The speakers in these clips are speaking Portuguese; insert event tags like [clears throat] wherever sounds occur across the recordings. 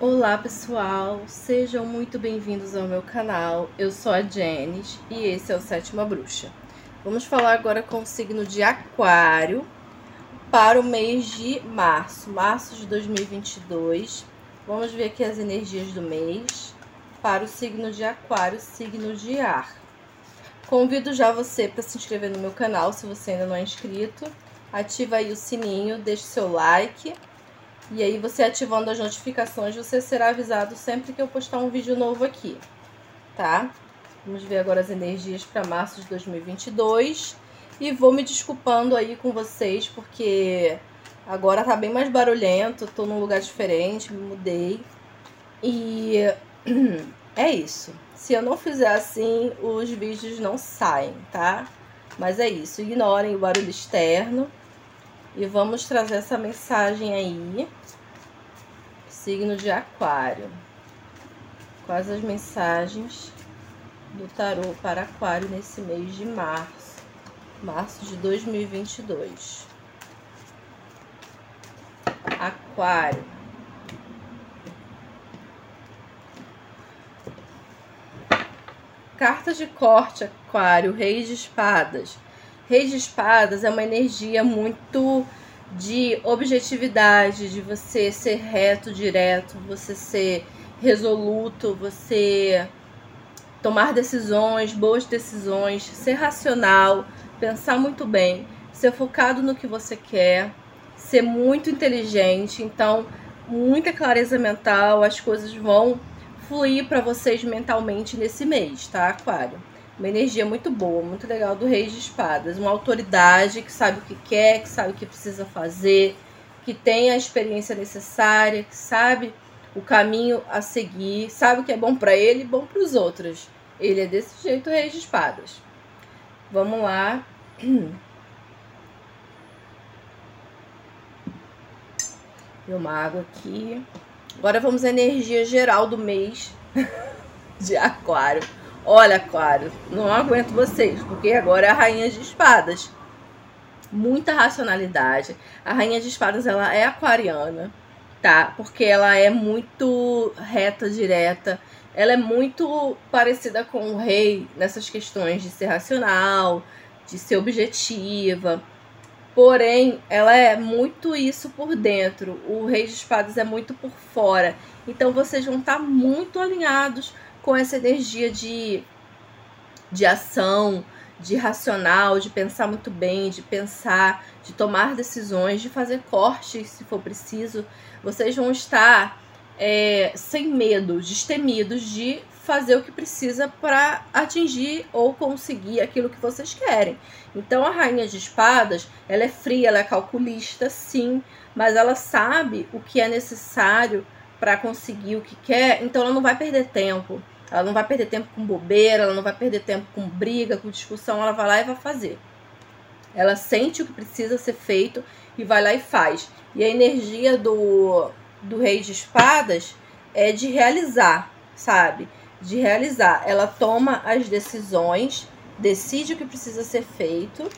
Olá pessoal, sejam muito bem-vindos ao meu canal. Eu sou a Janice e esse é o Sétima Bruxa. Vamos falar agora com o signo de Aquário para o mês de março, março de 2022. Vamos ver aqui as energias do mês para o signo de Aquário, signo de ar. Convido já você para se inscrever no meu canal se você ainda não é inscrito. Ativa aí o sininho, deixe seu like e aí você ativando as notificações, você será avisado sempre que eu postar um vídeo novo aqui, tá? Vamos ver agora as energias para março de 2022. E vou me desculpando aí com vocês, porque agora tá bem mais barulhento, tô num lugar diferente, me mudei. E [clears throat] é isso. Se eu não fizer assim, os vídeos não saem, tá? Mas é isso, ignorem o barulho externo. E vamos trazer essa mensagem aí. Signo de Aquário. Quais as mensagens do tarô para Aquário nesse mês de março? Março de 2022. Aquário. Carta de corte, Aquário, Rei de Espadas Rei de Espadas é uma energia muito de objetividade, de você ser reto, direto, você ser resoluto, você tomar decisões, boas decisões, ser racional, pensar muito bem, ser focado no que você quer, ser muito inteligente. Então, muita clareza mental, as coisas vão fluir para vocês mentalmente nesse mês, tá, Aquário? Uma energia muito boa, muito legal do Rei de Espadas. Uma autoridade que sabe o que quer, que sabe o que precisa fazer, que tem a experiência necessária, que sabe o caminho a seguir, sabe o que é bom para ele e bom para os outros. Ele é desse jeito, o Rei de Espadas. Vamos lá. [clears throat] Deu uma água aqui. Agora vamos à energia geral do mês [laughs] de Aquário. Olha, Aquário, não aguento vocês, porque agora é a rainha de espadas. Muita racionalidade. A rainha de espadas, ela é aquariana, tá? Porque ela é muito reta, direta. Ela é muito parecida com o rei nessas questões de ser racional, de ser objetiva. Porém, ela é muito isso por dentro. O rei de espadas é muito por fora. Então, vocês vão estar muito alinhados com essa energia de, de ação, de racional, de pensar muito bem, de pensar, de tomar decisões, de fazer cortes se for preciso. Vocês vão estar é, sem medo, destemidos de fazer o que precisa para atingir ou conseguir aquilo que vocês querem. Então a rainha de espadas, ela é fria, ela é calculista, sim, mas ela sabe o que é necessário para conseguir o que quer, então ela não vai perder tempo. Ela não vai perder tempo com bobeira, ela não vai perder tempo com briga, com discussão, ela vai lá e vai fazer. Ela sente o que precisa ser feito e vai lá e faz. E a energia do, do rei de espadas é de realizar, sabe? De realizar. Ela toma as decisões, decide o que precisa ser feito,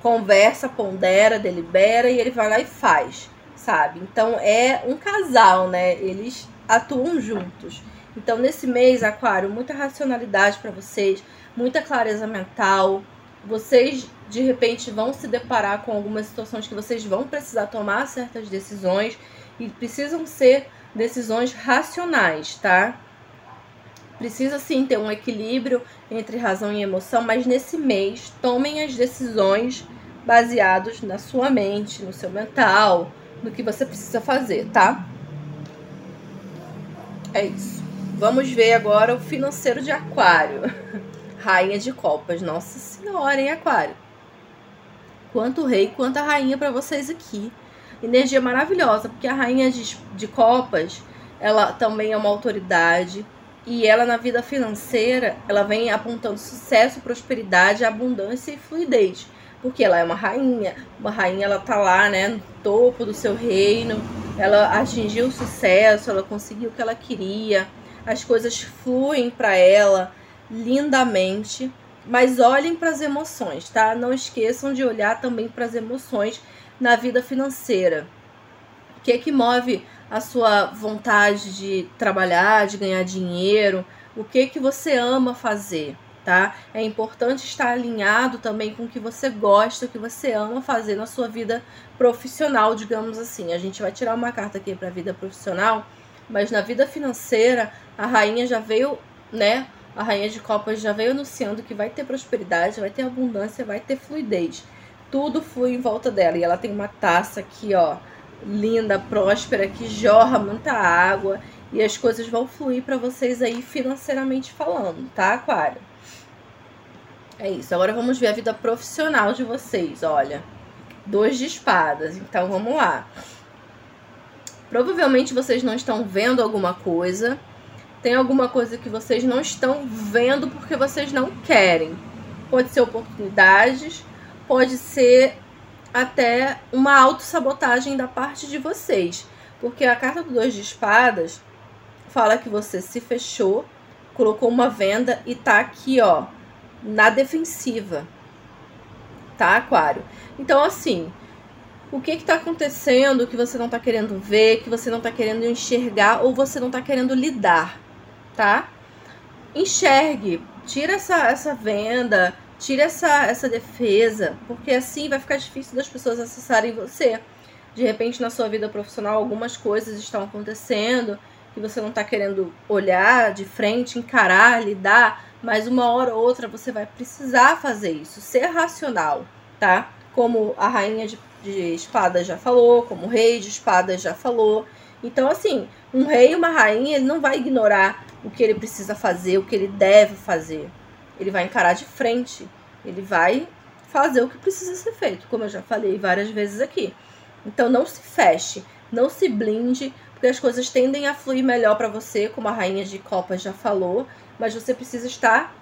conversa, pondera, delibera e ele vai lá e faz, sabe? Então é um casal, né? Eles atuam juntos. Então, nesse mês, Aquário, muita racionalidade para vocês, muita clareza mental. Vocês, de repente, vão se deparar com algumas situações que vocês vão precisar tomar certas decisões e precisam ser decisões racionais, tá? Precisa sim ter um equilíbrio entre razão e emoção, mas nesse mês tomem as decisões baseados na sua mente, no seu mental, no que você precisa fazer, tá? É isso. Vamos ver agora o financeiro de Aquário. [laughs] Rainha de Copas. Nossa Senhora, em Aquário. Quanto rei, quanto a rainha para vocês aqui. Energia maravilhosa, porque a rainha de, de Copas, ela também é uma autoridade. E ela, na vida financeira, ela vem apontando sucesso, prosperidade, abundância e fluidez. Porque ela é uma rainha. Uma rainha, ela tá lá, né, no topo do seu reino. Ela atingiu o sucesso, ela conseguiu o que ela queria as coisas fluem para ela lindamente, mas olhem para as emoções, tá? Não esqueçam de olhar também para as emoções na vida financeira. O que é que move a sua vontade de trabalhar, de ganhar dinheiro, o que que você ama fazer, tá? É importante estar alinhado também com o que você gosta, o que você ama fazer na sua vida profissional, digamos assim. A gente vai tirar uma carta aqui para a vida profissional, mas na vida financeira, a rainha já veio, né? A rainha de copas já veio anunciando que vai ter prosperidade, vai ter abundância, vai ter fluidez. Tudo flui em volta dela. E ela tem uma taça aqui, ó, linda, próspera, que jorra muita água e as coisas vão fluir para vocês aí financeiramente falando, tá, Aquário? É isso. Agora vamos ver a vida profissional de vocês, olha. Dois de espadas. Então vamos lá. Provavelmente vocês não estão vendo alguma coisa. Tem alguma coisa que vocês não estão vendo porque vocês não querem. Pode ser oportunidades, pode ser até uma autossabotagem da parte de vocês. Porque a carta do dois de espadas fala que você se fechou, colocou uma venda e tá aqui, ó, na defensiva. Tá, Aquário? Então, assim, o que está acontecendo que você não está querendo ver, que você não está querendo enxergar ou você não está querendo lidar, tá? Enxergue, tira essa, essa venda, tira essa, essa defesa, porque assim vai ficar difícil das pessoas acessarem você. De repente, na sua vida profissional, algumas coisas estão acontecendo que você não está querendo olhar de frente, encarar, lidar, mas uma hora ou outra você vai precisar fazer isso, ser racional, tá? Como a rainha de de espadas já falou, como o rei de espadas já falou. Então, assim, um rei e uma rainha, ele não vai ignorar o que ele precisa fazer, o que ele deve fazer. Ele vai encarar de frente. Ele vai fazer o que precisa ser feito, como eu já falei várias vezes aqui. Então, não se feche, não se blinde, porque as coisas tendem a fluir melhor para você, como a rainha de copas já falou, mas você precisa estar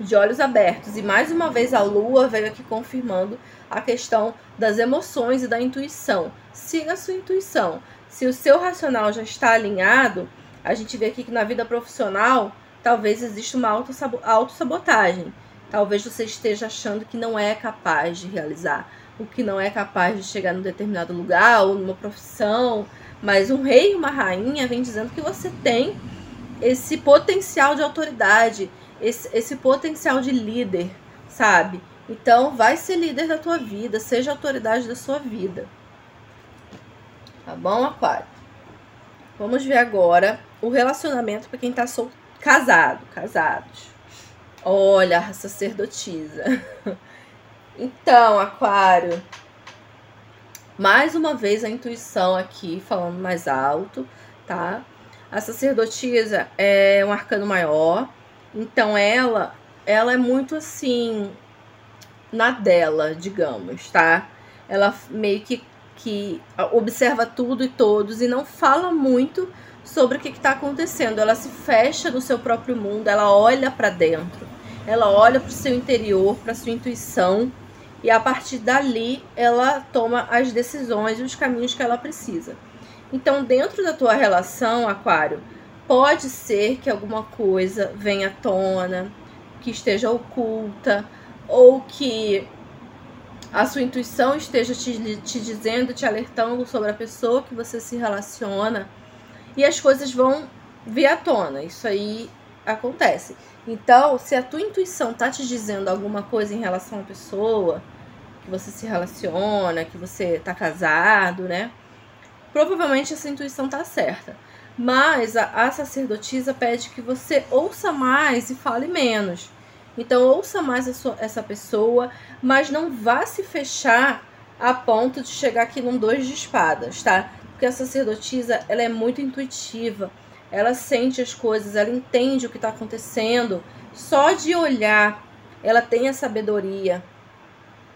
de olhos abertos. E mais uma vez a lua veio aqui confirmando a questão das emoções e da intuição. Siga a sua intuição. Se o seu racional já está alinhado, a gente vê aqui que na vida profissional talvez exista uma autossabotagem. Talvez você esteja achando que não é capaz de realizar, o que não é capaz de chegar num determinado lugar ou numa profissão. Mas um rei e uma rainha vem dizendo que você tem esse potencial de autoridade, esse, esse potencial de líder, sabe? Então, vai ser líder da tua vida, seja autoridade da sua vida. Tá bom, Aquário? Vamos ver agora o relacionamento para quem tá sol... casado, casados. Olha, sacerdotisa. [laughs] Então, Aquário, mais uma vez a intuição aqui falando mais alto, tá? A sacerdotisa é um arcano maior, então ela, ela é muito assim na dela, digamos, tá? Ela meio que, que observa tudo e todos e não fala muito sobre o que está acontecendo. Ela se fecha no seu próprio mundo, ela olha para dentro, ela olha para o seu interior, para sua intuição e a partir dali ela toma as decisões e os caminhos que ela precisa. Então, dentro da tua relação, Aquário, pode ser que alguma coisa venha à tona, que esteja oculta, ou que a sua intuição esteja te, te dizendo, te alertando sobre a pessoa que você se relaciona, e as coisas vão vir à tona. Isso aí acontece. Então, se a tua intuição tá te dizendo alguma coisa em relação à pessoa que você se relaciona, que você tá casado, né? Provavelmente essa intuição tá certa. Mas a, a sacerdotisa pede que você ouça mais e fale menos. Então, ouça mais sua, essa pessoa, mas não vá se fechar a ponto de chegar aqui num dois de espadas, tá? Porque a sacerdotisa, ela é muito intuitiva, ela sente as coisas, ela entende o que está acontecendo. Só de olhar, ela tem a sabedoria,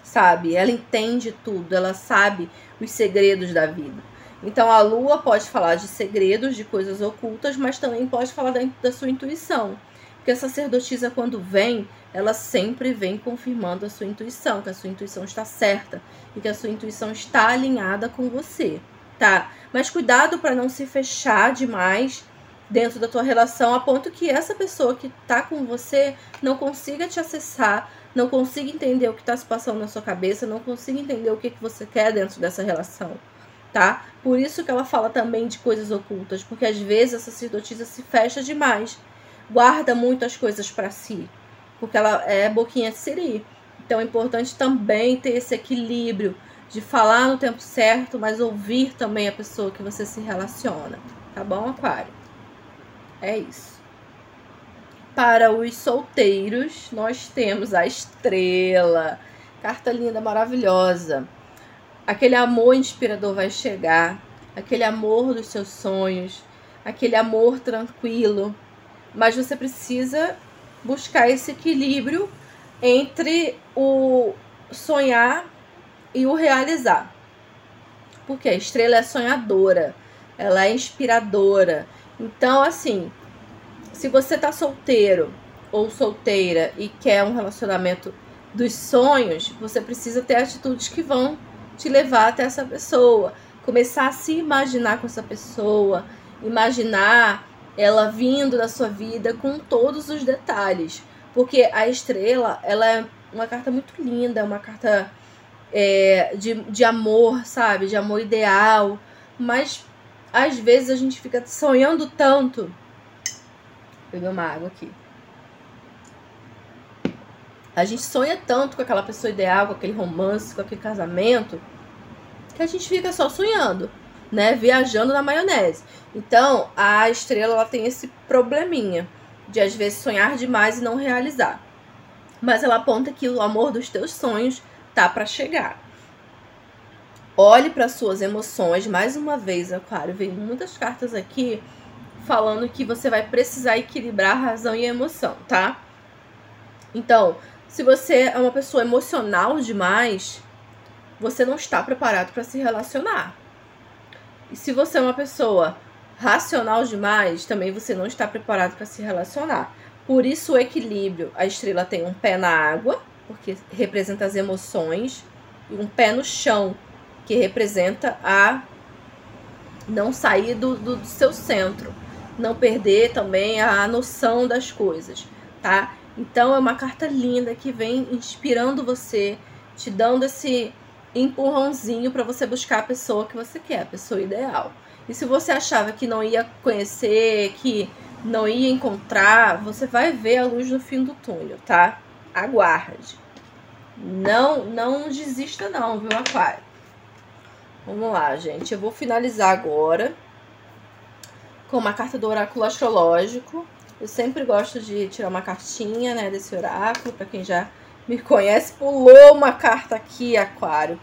sabe? Ela entende tudo, ela sabe os segredos da vida. Então a lua pode falar de segredos, de coisas ocultas, mas também pode falar da, da sua intuição. Porque a sacerdotisa, quando vem, ela sempre vem confirmando a sua intuição, que a sua intuição está certa e que a sua intuição está alinhada com você, tá? Mas cuidado para não se fechar demais dentro da tua relação a ponto que essa pessoa que está com você não consiga te acessar, não consiga entender o que está se passando na sua cabeça, não consiga entender o que, que você quer dentro dessa relação tá? Por isso que ela fala também de coisas ocultas, porque às vezes a sacerdotisa se fecha demais, guarda muitas coisas para si, porque ela é boquinha de siri. Então é importante também ter esse equilíbrio de falar no tempo certo, mas ouvir também a pessoa que você se relaciona. Tá bom, Aquário? É isso. Para os solteiros, nós temos a estrela. Carta linda, maravilhosa. Aquele amor inspirador vai chegar, aquele amor dos seus sonhos, aquele amor tranquilo. Mas você precisa buscar esse equilíbrio entre o sonhar e o realizar. Porque a estrela é sonhadora, ela é inspiradora. Então, assim, se você tá solteiro ou solteira e quer um relacionamento dos sonhos, você precisa ter atitudes que vão te levar até essa pessoa, começar a se imaginar com essa pessoa, imaginar ela vindo da sua vida com todos os detalhes, porque a estrela ela é uma carta muito linda, é uma carta é, de, de amor, sabe, de amor ideal, mas às vezes a gente fica sonhando tanto. Pegar uma água aqui. A gente sonha tanto com aquela pessoa ideal, com aquele romance, com aquele casamento, que a gente fica só sonhando, né? Viajando na maionese. Então, a estrela ela tem esse probleminha de às vezes sonhar demais e não realizar. Mas ela aponta que o amor dos teus sonhos tá para chegar. Olhe para suas emoções mais uma vez, Aquário. Vem muitas cartas aqui falando que você vai precisar equilibrar razão e emoção, tá? Então, se você é uma pessoa emocional demais, você não está preparado para se relacionar. E se você é uma pessoa racional demais, também você não está preparado para se relacionar. Por isso o equilíbrio, a estrela tem um pé na água, porque representa as emoções, e um pé no chão, que representa a não sair do, do, do seu centro, não perder também a noção das coisas, tá? Então é uma carta linda que vem inspirando você, te dando esse empurrãozinho para você buscar a pessoa que você quer, a pessoa ideal. E se você achava que não ia conhecer, que não ia encontrar, você vai ver a luz no fim do túnel, tá? Aguarde. Não, não desista não, viu, Aquário? Vamos lá, gente. Eu vou finalizar agora com uma carta do oráculo astrológico. Eu sempre gosto de tirar uma cartinha, né, desse oráculo, para quem já me conhece. Pulou uma carta aqui, Aquário.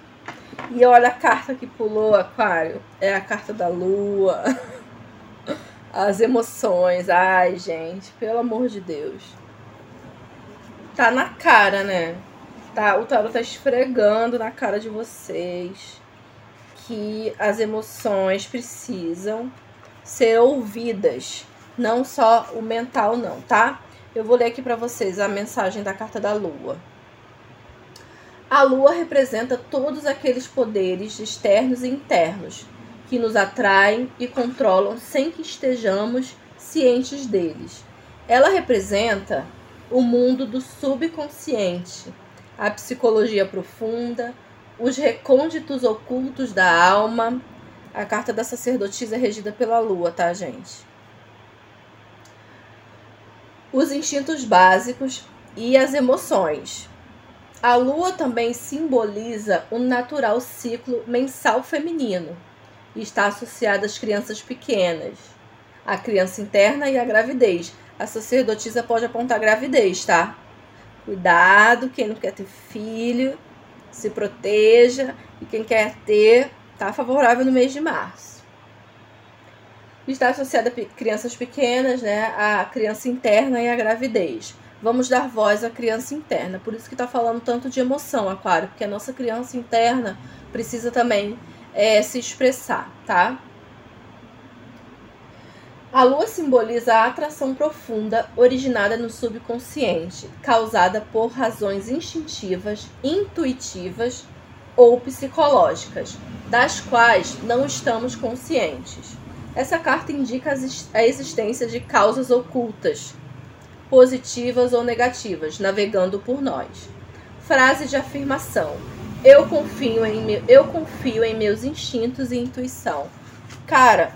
E olha a carta que pulou, Aquário. É a carta da lua. [laughs] As emoções. Ai, gente, pelo amor de Deus. Tá na cara, né? Tá, o tarot tá esfregando na cara de vocês que as emoções precisam ser ouvidas não só o mental não, tá? Eu vou ler aqui para vocês a mensagem da carta da lua. A lua representa todos aqueles poderes externos e internos que nos atraem e controlam sem que estejamos cientes deles. Ela representa o mundo do subconsciente, a psicologia profunda, os recônditos ocultos da alma. A carta da sacerdotisa é regida pela lua, tá, gente? Os instintos básicos e as emoções. A lua também simboliza o natural ciclo mensal feminino e está associada às crianças pequenas, a criança interna e a gravidez. A sacerdotisa pode apontar gravidez, tá? Cuidado, quem não quer ter filho, se proteja e quem quer ter, tá favorável no mês de março está associada a crianças pequenas, né, a criança interna e a gravidez. Vamos dar voz à criança interna. Por isso que está falando tanto de emoção, Aquário, porque a nossa criança interna precisa também é, se expressar, tá? A lua simboliza a atração profunda originada no subconsciente, causada por razões instintivas, intuitivas ou psicológicas, das quais não estamos conscientes. Essa carta indica a existência de causas ocultas, positivas ou negativas, navegando por nós. Frase de afirmação: Eu confio em eu confio em meus instintos e intuição. Cara,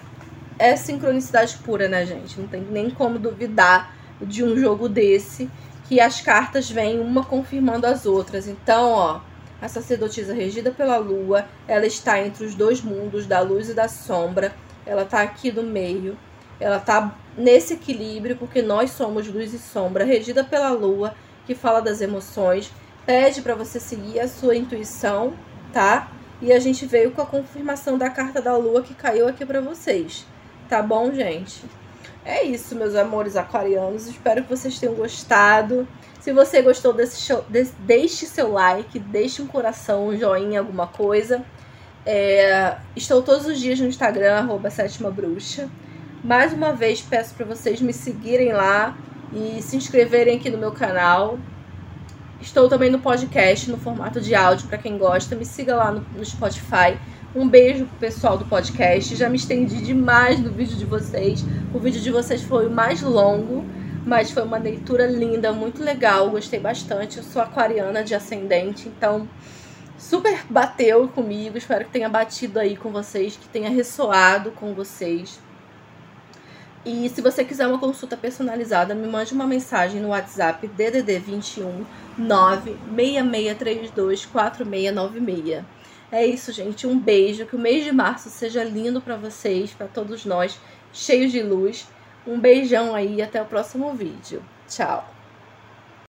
é sincronicidade pura, né, gente? Não tem nem como duvidar de um jogo desse que as cartas vêm uma confirmando as outras. Então, ó, a sacerdotisa regida pela lua, ela está entre os dois mundos, da luz e da sombra. Ela está aqui no meio. Ela está nesse equilíbrio porque nós somos luz e sombra, regida pela lua, que fala das emoções, pede para você seguir a sua intuição, tá? E a gente veio com a confirmação da carta da lua que caiu aqui para vocês. Tá bom, gente? É isso, meus amores aquarianos. Espero que vocês tenham gostado. Se você gostou desse show, deixe seu like, deixe um coração, um joinha, alguma coisa. É, estou todos os dias no Instagram, arroba sétima bruxa. Mais uma vez peço para vocês me seguirem lá e se inscreverem aqui no meu canal. Estou também no podcast, no formato de áudio, para quem gosta. Me siga lá no, no Spotify. Um beijo pro pessoal do podcast. Já me estendi demais no vídeo de vocês. O vídeo de vocês foi o mais longo, mas foi uma leitura linda, muito legal. Gostei bastante. Eu sou aquariana de ascendente, então super bateu comigo. Espero que tenha batido aí com vocês, que tenha ressoado com vocês. E se você quiser uma consulta personalizada, me mande uma mensagem no WhatsApp DDD 21 96632 4696. É isso, gente. Um beijo. Que o mês de março seja lindo para vocês, para todos nós, cheios de luz. Um beijão aí e até o próximo vídeo. Tchau.